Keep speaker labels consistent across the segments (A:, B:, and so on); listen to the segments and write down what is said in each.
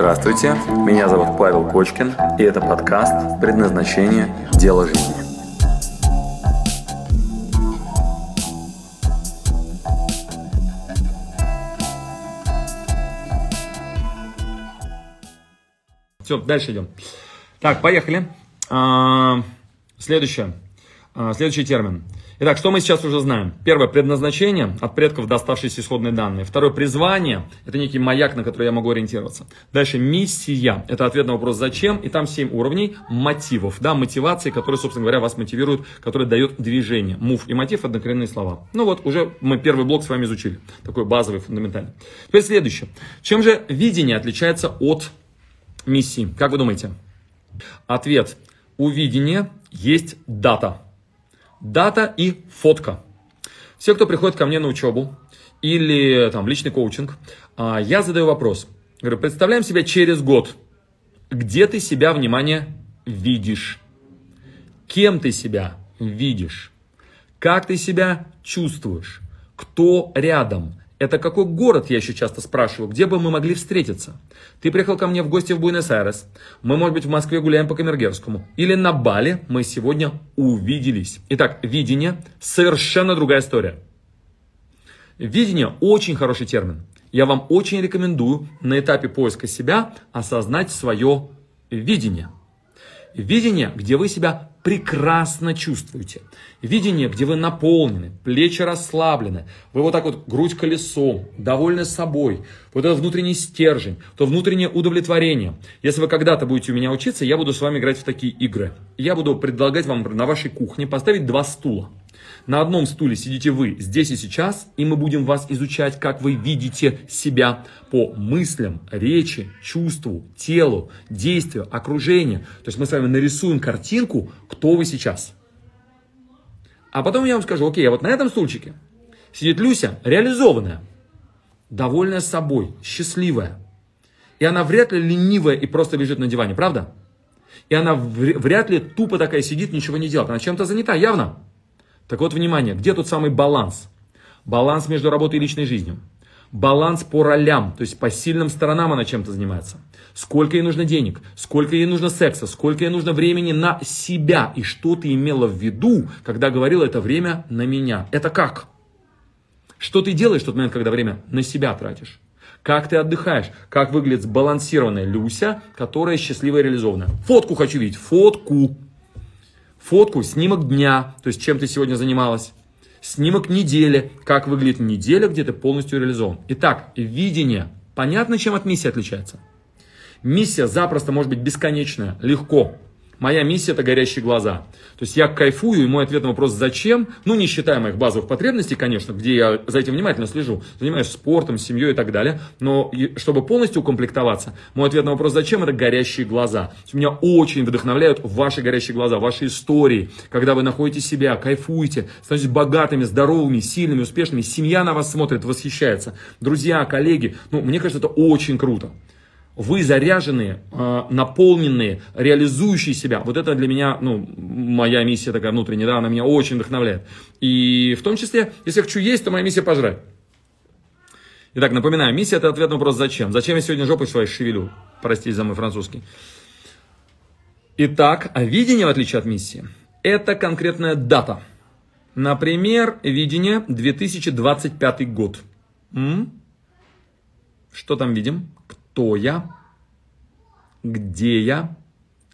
A: Здравствуйте, меня зовут Павел Кочкин, и это подкаст «Предназначение. Дело жизни».
B: Все, дальше идем. Так, поехали. А, Следующее. А, Следующий термин. Итак, что мы сейчас уже знаем? Первое, предназначение, от предков доставшиеся исходные данные. Второе, призвание, это некий маяк, на который я могу ориентироваться. Дальше, миссия, это ответ на вопрос «зачем?», и там 7 уровней мотивов, да, мотивации, которые, собственно говоря, вас мотивируют, которые дают движение. Мув и мотив – однокоренные слова. Ну вот, уже мы первый блок с вами изучили, такой базовый, фундаментальный. Теперь следующее. Чем же видение отличается от миссии? Как вы думаете? Ответ. У видения есть дата – дата и фотка. Все, кто приходит ко мне на учебу или там личный коучинг, а, я задаю вопрос. Говорю, представляем себя через год. Где ты себя, внимание, видишь? Кем ты себя видишь? Как ты себя чувствуешь? Кто рядом? Это какой город, я еще часто спрашиваю, где бы мы могли встретиться? Ты приехал ко мне в гости в Буэнос-Айрес, мы, может быть, в Москве гуляем по Камергерскому, или на Бали мы сегодня увиделись. Итак, видение – совершенно другая история. Видение – очень хороший термин. Я вам очень рекомендую на этапе поиска себя осознать свое видение – Видение, где вы себя прекрасно чувствуете. Видение, где вы наполнены, плечи расслаблены, вы вот так вот грудь колесом, довольны собой. Вот это внутренний стержень, то внутреннее удовлетворение. Если вы когда-то будете у меня учиться, я буду с вами играть в такие игры. Я буду предлагать вам на вашей кухне поставить два стула. На одном стуле сидите вы здесь и сейчас, и мы будем вас изучать, как вы видите себя по мыслям, речи, чувству, телу, действию, окружению. То есть мы с вами нарисуем картинку, кто вы сейчас. А потом я вам скажу, окей, а вот на этом стульчике сидит Люся, реализованная, довольная собой, счастливая. И она вряд ли ленивая и просто лежит на диване, правда? И она вряд ли тупо такая сидит, ничего не делает. Она чем-то занята, явно. Так вот, внимание, где тут самый баланс? Баланс между работой и личной жизнью. Баланс по ролям, то есть по сильным сторонам она чем-то занимается. Сколько ей нужно денег, сколько ей нужно секса, сколько ей нужно времени на себя. И что ты имела в виду, когда говорила это время на меня. Это как? Что ты делаешь в тот момент, когда время на себя тратишь? Как ты отдыхаешь? Как выглядит сбалансированная Люся, которая счастливая и реализованная? Фотку хочу видеть. Фотку фотку, снимок дня, то есть чем ты сегодня занималась, снимок недели, как выглядит неделя, где ты полностью реализован. Итак, видение. Понятно, чем от миссии отличается? Миссия запросто может быть бесконечная, легко. Моя миссия – это горящие глаза. То есть я кайфую, и мой ответ на вопрос «зачем?», ну, не считая моих базовых потребностей, конечно, где я за этим внимательно слежу, занимаюсь спортом, семьей и так далее, но чтобы полностью укомплектоваться, мой ответ на вопрос «зачем?» – это горящие глаза. Меня очень вдохновляют ваши горящие глаза, ваши истории, когда вы находите себя, кайфуете, становитесь богатыми, здоровыми, сильными, успешными, семья на вас смотрит, восхищается, друзья, коллеги. Ну, мне кажется, это очень круто вы заряженные, а, наполненные, реализующие себя. Вот это для меня, ну, моя миссия такая внутренняя, да, она меня очень вдохновляет. И в том числе, если я хочу есть, то моя миссия пожрать. Итак, напоминаю, миссия это ответ на вопрос «Зачем?». Зачем я сегодня жопой своей шевелю? Простите за мой французский. Итак, а видение, в отличие от миссии, это конкретная дата. Например, видение 2025 год. М? Что там видим? Кто я, где я,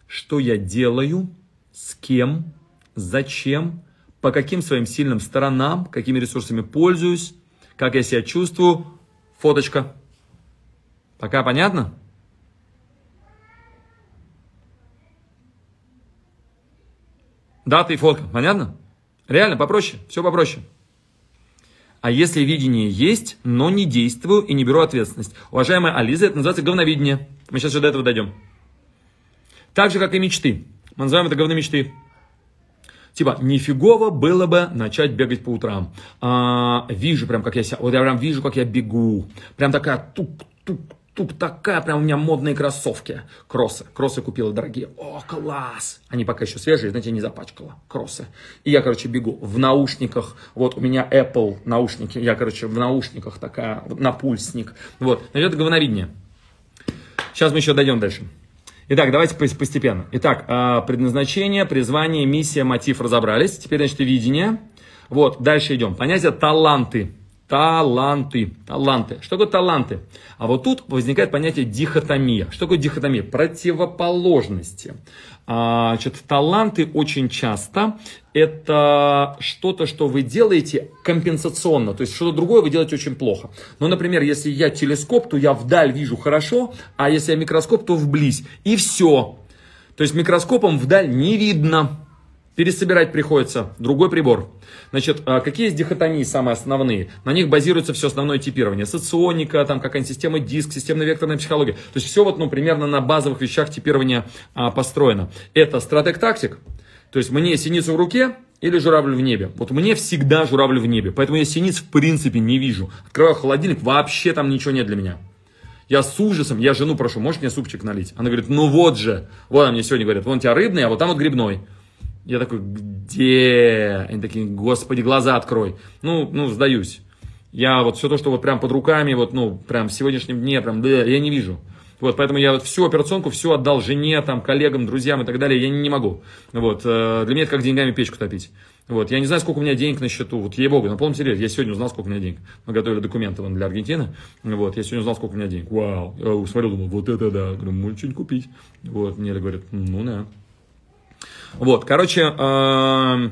B: что я делаю, с кем, зачем, по каким своим сильным сторонам, какими ресурсами пользуюсь, как я себя чувствую. Фоточка. Пока понятно? Дата и фотка. Понятно? Реально, попроще. Все попроще. А если видение есть, но не действую и не беру ответственность? Уважаемая Ализа, это называется говновидение. Мы сейчас еще до этого дойдем. Так же, как и мечты. Мы называем это говномечты. Типа, нифигово было бы начать бегать по утрам. А, вижу прям, как я себя, вот я прям вижу, как я бегу. Прям такая тук-тук, Тут такая прям у меня модные кроссовки. Кроссы. Кроссы купила дорогие. О, класс! Они пока еще свежие, знаете, не запачкала. Кроссы. И я, короче, бегу в наушниках. Вот у меня Apple наушники. Я, короче, в наушниках такая, вот, напульсник. Вот. Значит, это говновидение. Сейчас мы еще дойдем дальше. Итак, давайте постепенно. Итак, а, предназначение, призвание, миссия, мотив разобрались. Теперь, значит, видение. Вот, дальше идем. Понятие таланты. Таланты. Таланты. Что такое таланты? А вот тут возникает понятие дихотомия. Что такое дихотомия? Противоположности. А, значит, таланты очень часто это что-то, что вы делаете компенсационно, то есть что-то другое вы делаете очень плохо. Ну, например, если я телескоп, то я вдаль вижу хорошо, а если я микроскоп, то вблизь. И все. То есть микроскопом вдаль не видно. Пересобирать приходится другой прибор. Значит, а какие есть дихотомии самые основные? На них базируется все основное типирование. Соционика, там какая-нибудь система диск, системно-векторная психология. То есть все вот, ну, примерно на базовых вещах типирования а, построено. Это стратег-тактик, то есть мне синицу в руке или журавль в небе. Вот мне всегда журавль в небе, поэтому я синиц в принципе не вижу. Открываю холодильник, вообще там ничего нет для меня. Я с ужасом, я жену прошу, можешь мне супчик налить? Она говорит, ну вот же. Вот она мне сегодня говорит, вон у тебя рыбный, а вот там вот грибной. Я такой, где? Они такие, господи, глаза открой. Ну, ну, сдаюсь. Я вот все то, что вот прям под руками, вот, ну, прям в сегодняшнем дне, прям, да, я не вижу. Вот, поэтому я вот всю операционку, все отдал жене, там, коллегам, друзьям и так далее, я не, могу. Вот, э, для меня это как деньгами печку топить. Вот, я не знаю, сколько у меня денег на счету, вот, ей-богу, на полном серьезе, я сегодня узнал, сколько у меня денег. Мы готовили документы вон, для Аргентины, вот, я сегодня узнал, сколько у меня денег. Вау, я смотрел, думал, вот это да, говорю, может что-нибудь купить. Вот, мне говорят, ну да. Вот, короче, э,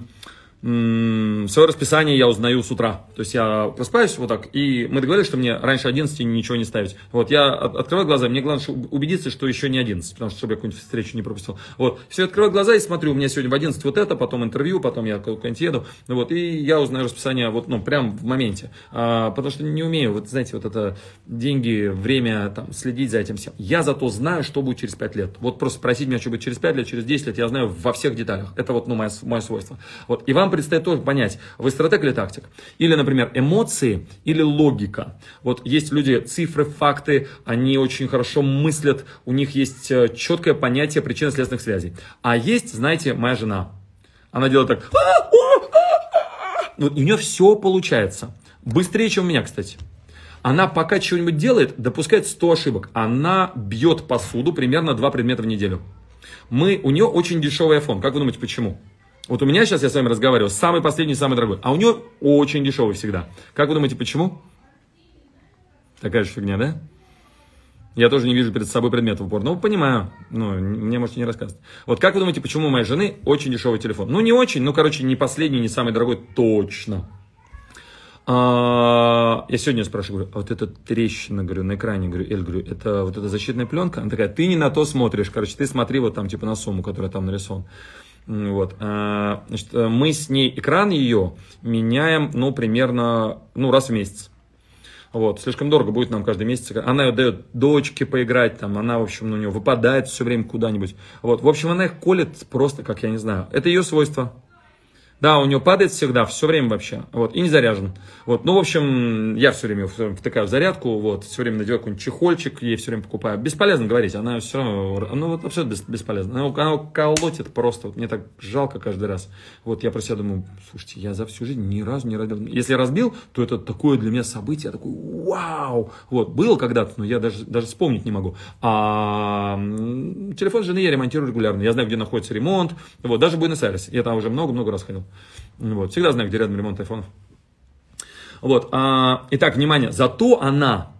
B: свое расписание я узнаю с утра. То есть я просыпаюсь вот так, и мы договорились, что мне раньше 11 ничего не ставить. Вот я открываю глаза, мне главное убедиться, что еще не 11, потому что чтобы я какую-нибудь встречу не пропустил. Вот, все, открываю глаза и смотрю, у меня сегодня в 11 вот это, потом интервью, потом я куда-нибудь еду. Вот, и я узнаю расписание вот, ну, прям в моменте. А, потому что не умею, вот знаете, вот это деньги, время, там, следить за этим всем. Я зато знаю, что будет через 5 лет. Вот просто спросить меня, что будет через 5 лет, через 10 лет, я знаю во всех деталях. Это вот, ну, мое, мое свойство. Вот, и вам предстоит тоже понять, вы стратег или тактик. Или, например, эмоции или логика. Вот есть люди, цифры, факты, они очень хорошо мыслят, у них есть э, четкое понятие причинно-следственных связей. А есть, знаете, моя жена. Она делает так. Вот, у нее все получается. Быстрее, чем у меня, кстати. Она пока чего-нибудь делает, допускает 100 ошибок. Она бьет посуду примерно 2 предмета в неделю. Мы, у нее очень дешевый iPhone. Как вы думаете, почему? Вот у меня сейчас, я с вами разговариваю, самый последний, самый дорогой. А у нее очень дешевый всегда. Как вы думаете, почему? Такая же фигня, да? Я тоже не вижу перед собой предмет в упор. Ну, понимаю. Ну, мне можете не рассказывать. Вот как вы думаете, почему у моей жены очень дешевый телефон? Ну, не очень, ну, короче, не последний, не самый дорогой, точно. А, я сегодня спрашиваю, говорю, а вот эта трещина, говорю, на экране, говорю, Эль, говорю, это вот эта защитная пленка? Она такая, ты не на то смотришь, короче, ты смотри вот там, типа, на сумму, которая там нарисована. Вот. А, значит, мы с ней экран ее меняем, ну, примерно, ну, раз в месяц. Вот, слишком дорого будет нам каждый месяц. Она ее дает дочке поиграть, там, она, в общем, у нее выпадает все время куда-нибудь. Вот, в общем, она их колет просто, как я не знаю. Это ее свойство. Да, у него падает всегда, все время вообще. Вот, и не заряжен. Вот, ну, в общем, я все время втыкаю в зарядку, вот, все время надеваю какой-нибудь чехольчик, ей все время покупаю. Бесполезно говорить, она все равно, ну, вот абсолютно бесполезно. Она, она колотит просто, вот, мне так жалко каждый раз. Вот, я про себя думаю, слушайте, я за всю жизнь ни разу не разбил. Если разбил, то это такое для меня событие, я такой, вау! Вот, было когда-то, но я даже, даже вспомнить не могу. А телефон жены я ремонтирую регулярно. Я знаю, где находится ремонт, вот, даже в Буэнос-Айресе. Я там уже много-много раз ходил. Вот, всегда знаю, где рядом ремонт айфонов. Вот, а, итак, внимание, зато она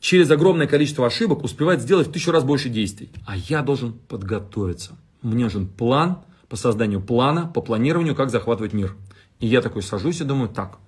B: через огромное количество ошибок успевает сделать в тысячу раз больше действий. А я должен подготовиться. Мне нужен план по созданию плана, по планированию, как захватывать мир. И я такой сажусь и думаю, так,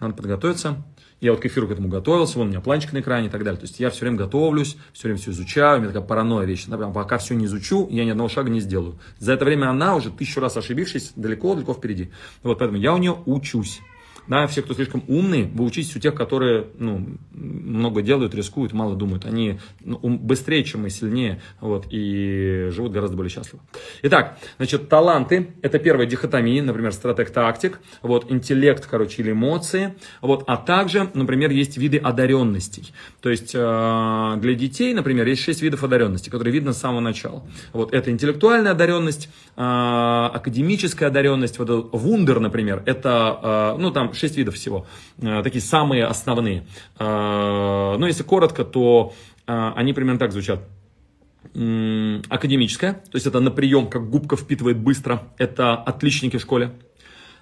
B: надо подготовиться, я вот к эфиру к этому готовился, вон у меня планчик на экране и так далее. То есть я все время готовлюсь, все время все изучаю, у меня такая паранойя вещь. Например, пока все не изучу, я ни одного шага не сделаю. За это время она уже тысячу раз ошибившись, далеко-далеко впереди. Вот поэтому я у нее учусь. Да, все, кто слишком умные, вы учитесь у тех, которые ну, много делают, рискуют, мало думают. Они ну, быстрее, чем мы, сильнее, вот, и живут гораздо более счастливо. Итак, значит, таланты – это первая дихотомия, например, стратег-тактик, вот, интеллект, короче, или эмоции, вот, а также, например, есть виды одаренностей. То есть, э, для детей, например, есть шесть видов одаренности, которые видно с самого начала. Вот, это интеллектуальная одаренность, э, академическая одаренность, вот, вундер, например, это, э, ну, там, 6 видов всего. Э, такие самые основные. Э, ну, если коротко, то а, они примерно так звучат. Академическая, то есть это на прием, как губка впитывает быстро, это отличники в школе.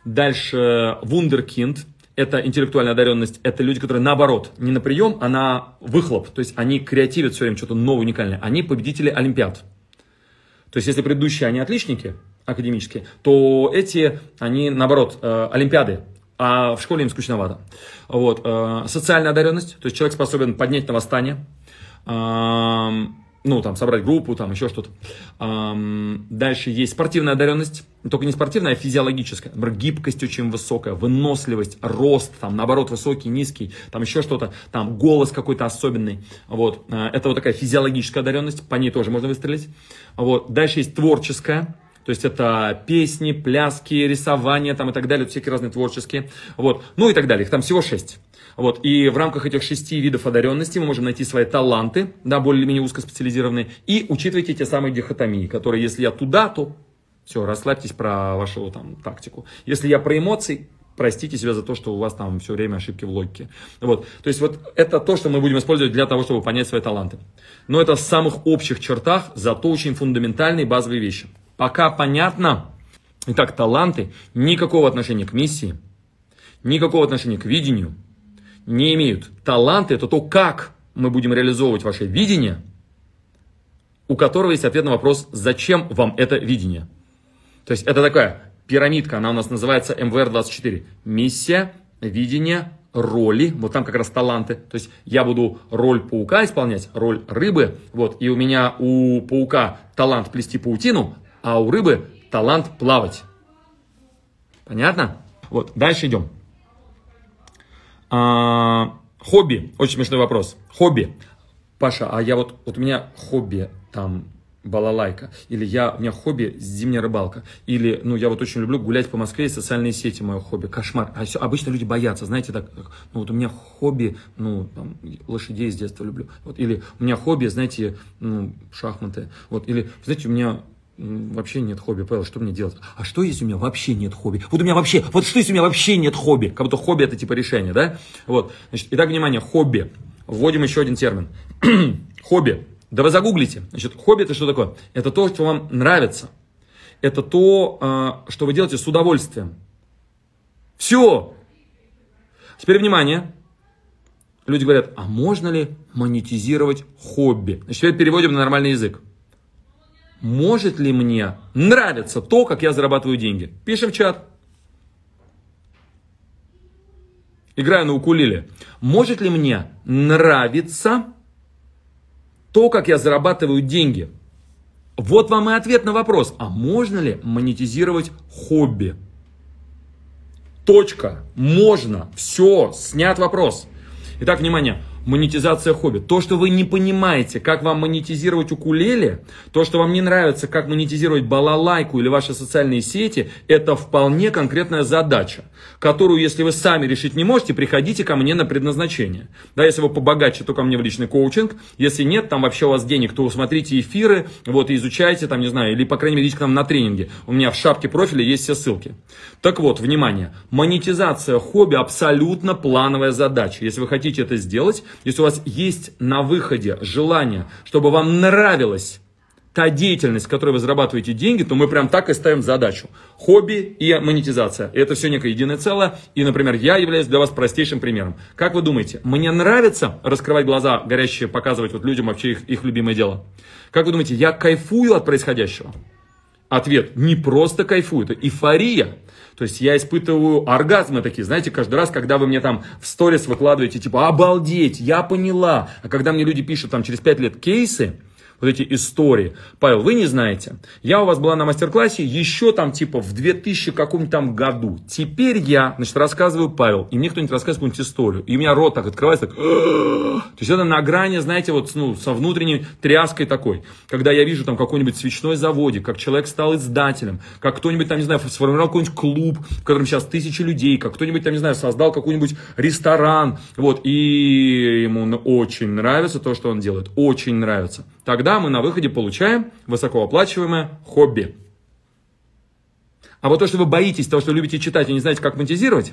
B: Дальше вундеркинд, это интеллектуальная одаренность, это люди, которые наоборот, не на прием, а на выхлоп, то есть они креативят все время что-то новое, уникальное. Они победители Олимпиад. То есть если предыдущие они отличники академические, то эти, они наоборот, э, Олимпиады, а в школе им скучновато. Вот. Э, социальная одаренность, то есть человек способен поднять на восстание, ну, там, собрать группу, там, еще что-то. Дальше есть спортивная одаренность, только не спортивная, а физиологическая. Например, гибкость очень высокая, выносливость, рост, там, наоборот, высокий, низкий, там, еще что-то, там, голос какой-то особенный. Вот, э, это вот такая физиологическая одаренность, по ней тоже можно выстрелить. Вот, дальше есть творческая, то есть это песни, пляски, рисование там и так далее, всякие разные творческие. Вот. Ну и так далее. Их там всего шесть. Вот. И в рамках этих шести видов одаренности мы можем найти свои таланты, да, более-менее узкоспециализированные, и учитывайте те самые дихотомии, которые, если я туда, то все, расслабьтесь про вашу там тактику. Если я про эмоции, простите себя за то, что у вас там все время ошибки в логике. Вот. То есть вот это то, что мы будем использовать для того, чтобы понять свои таланты. Но это в самых общих чертах, зато очень фундаментальные базовые вещи. Пока понятно. Итак, таланты никакого отношения к миссии, никакого отношения к видению не имеют. Таланты это то, как мы будем реализовывать ваше видение, у которого есть ответ на вопрос, зачем вам это видение. То есть это такая пирамидка, она у нас называется МВР-24. Миссия, видение, роли, вот там как раз таланты, то есть я буду роль паука исполнять, роль рыбы, вот, и у меня у паука талант плести паутину, а у рыбы талант плавать. Понятно? Вот, дальше идем. А, хобби. Очень смешной вопрос. Хобби. Паша, а я вот, вот у меня хобби там балалайка, или я, у меня хобби зимняя рыбалка, или, ну, я вот очень люблю гулять по Москве, и социальные сети мое хобби, кошмар. А все, обычно люди боятся, знаете, так, ну, вот у меня хобби, ну, там, лошадей с детства люблю, вот, или у меня хобби, знаете, ну, шахматы, вот, или, знаете, у меня вообще нет хобби, Павел, что мне делать? А что, если у меня вообще нет хобби? Вот у меня вообще, вот что, если у меня вообще нет хобби? Как будто хобби это типа решение, да? Вот, значит, итак, внимание, хобби. Вводим еще один термин. хобби. Да вы загуглите. Значит, хобби это что такое? Это то, что вам нравится. Это то, а, что вы делаете с удовольствием. Все. Теперь внимание. Люди говорят, а можно ли монетизировать хобби? Значит, теперь переводим на нормальный язык может ли мне нравиться то, как я зарабатываю деньги? Пишем в чат. Играю на укулеле. Может ли мне нравиться то, как я зарабатываю деньги? Вот вам и ответ на вопрос. А можно ли монетизировать хобби? Точка. Можно. Все. Снят вопрос. Итак, внимание монетизация хобби. То, что вы не понимаете, как вам монетизировать укулеле, то, что вам не нравится, как монетизировать балалайку или ваши социальные сети, это вполне конкретная задача, которую, если вы сами решить не можете, приходите ко мне на предназначение. Да, если вы побогаче, то ко мне в личный коучинг. Если нет, там вообще у вас денег, то смотрите эфиры, вот, и изучайте, там, не знаю, или, по крайней мере, идите к нам на тренинги. У меня в шапке профиля есть все ссылки. Так вот, внимание, монетизация хобби абсолютно плановая задача. Если вы хотите это сделать, если у вас есть на выходе желание, чтобы вам нравилась та деятельность, в которой вы зарабатываете деньги, то мы прям так и ставим задачу. Хобби и монетизация. Это все некое единое целое. И, например, я являюсь для вас простейшим примером. Как вы думаете, мне нравится раскрывать глаза горящие, показывать вот людям вообще их, их любимое дело? Как вы думаете, я кайфую от происходящего? Ответ, не просто кайфую, это эйфория. То есть я испытываю оргазмы такие, знаете, каждый раз, когда вы мне там в сторис выкладываете, типа, обалдеть, я поняла. А когда мне люди пишут там через 5 лет кейсы, вот эти истории. Павел, вы не знаете. Я у вас была на мастер-классе еще там типа в 2000 каком-нибудь там году. Теперь я, значит, рассказываю Павел, и мне кто-нибудь рассказывает какую-нибудь историю. И у меня рот так открывается, так... То есть это на грани, знаете, вот ну, со внутренней тряской такой. Когда я вижу там какой-нибудь свечной заводик, как человек стал издателем, как кто-нибудь там, не знаю, сформировал какой-нибудь клуб, в котором сейчас тысячи людей, как кто-нибудь там, не знаю, создал какой-нибудь ресторан, вот, и ему очень нравится то, что он делает, очень нравится. Тогда мы на выходе получаем высокооплачиваемое хобби. А вот то, что вы боитесь, то, что любите читать и не знаете, как монетизировать,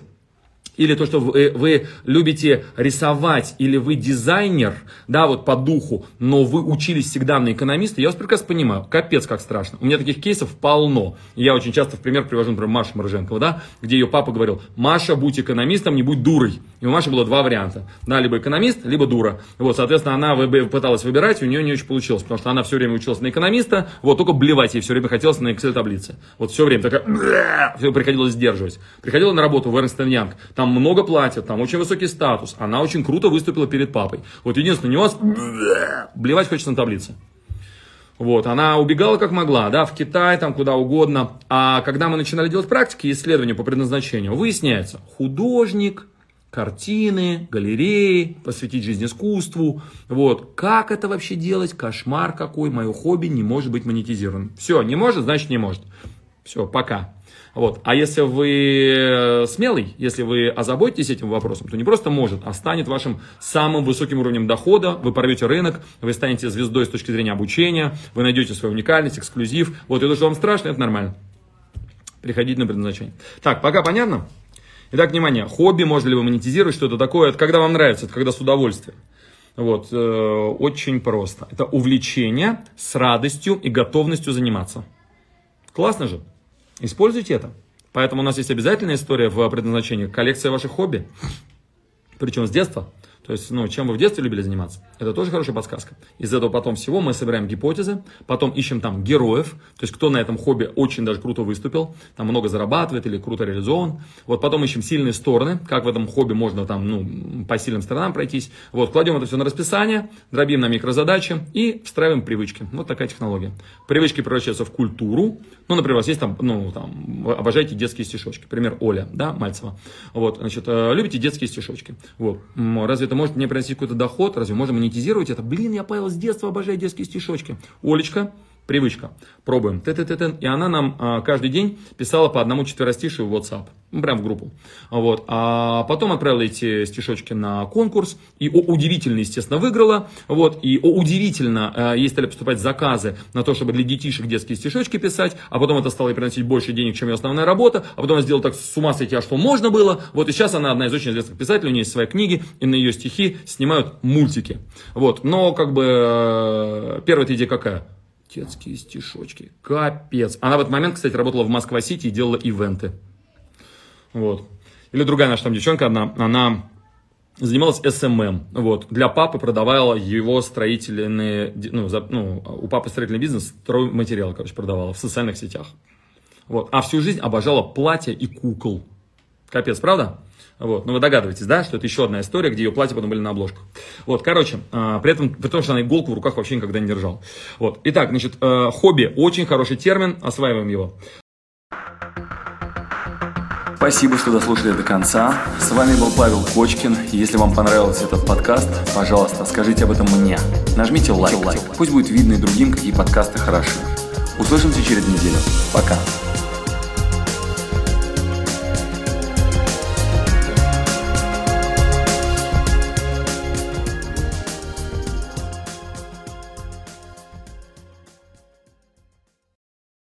B: или то, что вы, вы любите рисовать, или вы дизайнер, да, вот по духу, но вы учились всегда на экономиста, я вас прекрасно понимаю, капец как страшно. У меня таких кейсов полно. Я очень часто в пример привожу, например, Машу Мороженкову, да, где ее папа говорил, Маша, будь экономистом, не будь дурой. И у Маши было два варианта, да, либо экономист, либо дура. Вот, соответственно, она пыталась выбирать, у нее не очень получилось, потому что она все время училась на экономиста, вот, только блевать ей все время хотелось на Excel таблице. Вот все время такая, все приходилось сдерживать. Приходила на работу в Эрнст Янг, там много платят, там очень высокий статус, она очень круто выступила перед папой. Вот единственный нюанс, блевать хочется на таблице. Вот, она убегала как могла, да, в Китай, там, куда угодно. А когда мы начинали делать практики и исследования по предназначению, выясняется, художник, картины, галереи, посвятить жизнь искусству. Вот. Как это вообще делать? Кошмар какой. Мое хобби не может быть монетизировано. Все, не может, значит не может. Все, пока. Вот. А если вы э, смелый, если вы озаботитесь этим вопросом, то не просто может, а станет вашим самым высоким уровнем дохода, вы порвете рынок, вы станете звездой с точки зрения обучения, вы найдете свою уникальность, эксклюзив. Вот, и то, что вам страшно, это нормально. Приходите на предназначение. Так, пока понятно? Итак, внимание, хобби можно ли вы монетизировать, что это такое? Это когда вам нравится, это когда с удовольствием. Вот, э, очень просто. Это увлечение с радостью и готовностью заниматься. Классно же? Используйте это. Поэтому у нас есть обязательная история в предназначении, коллекция ваших хобби. Причем с детства. То есть, ну, чем вы в детстве любили заниматься, это тоже хорошая подсказка. Из этого потом всего мы собираем гипотезы, потом ищем там героев, то есть, кто на этом хобби очень даже круто выступил, там много зарабатывает или круто реализован. Вот потом ищем сильные стороны, как в этом хобби можно там, ну, по сильным сторонам пройтись. Вот, кладем это все на расписание, дробим на микрозадачи и встраиваем привычки. Вот такая технология. Привычки превращаются в культуру. Ну, например, у вас есть там, ну, там, обожаете детские стишочки. Пример Оля, да, Мальцева. Вот, значит, э, любите детские стишочки. Вот, разве это может мне приносить какой-то доход, разве можно монетизировать это? Блин, я Павел с детства обожаю детские стишочки. Олечка, привычка. Пробуем. Т -т -т -т. И она нам а, каждый день писала по одному четверостишию в WhatsApp. Ну, прям в группу. Вот. А потом отправила эти стишочки на конкурс. И о, удивительно, естественно, выиграла. Вот. И о, удивительно, а, ей стали поступать заказы на то, чтобы для детишек детские стишочки писать. А потом это стало ей приносить больше денег, чем ее основная работа. А потом она сделала так с ума сойти, а что можно было. Вот. И сейчас она одна из очень известных писателей. У нее есть свои книги. И на ее стихи снимают мультики. Вот. Но как бы э, первая идея какая? Детские стишочки. Капец. Она в этот момент, кстати, работала в Москва-Сити и делала ивенты. Вот. Или другая наша там девчонка одна, она занималась SMM. Вот. Для папы продавала его строительные, ну, за, ну, у папы строительный бизнес, стройматериалы, короче, продавала в социальных сетях. Вот. А всю жизнь обожала платья и кукол. Капец, правда? Вот. Ну, вы догадываетесь, да, что это еще одна история, где ее платья потом были на обложках. Вот, короче, э, при этом, при том, что она иголку в руках вообще никогда не держала. Вот. Итак, значит, э, хобби, очень хороший термин, осваиваем его.
A: Спасибо, что дослушали до конца. С вами был Павел Кочкин. Если вам понравился этот подкаст, пожалуйста, скажите об этом мне. Нажмите лайк. лайк. Пусть будет видно и другим, какие подкасты хороши. Услышимся через неделю. Пока.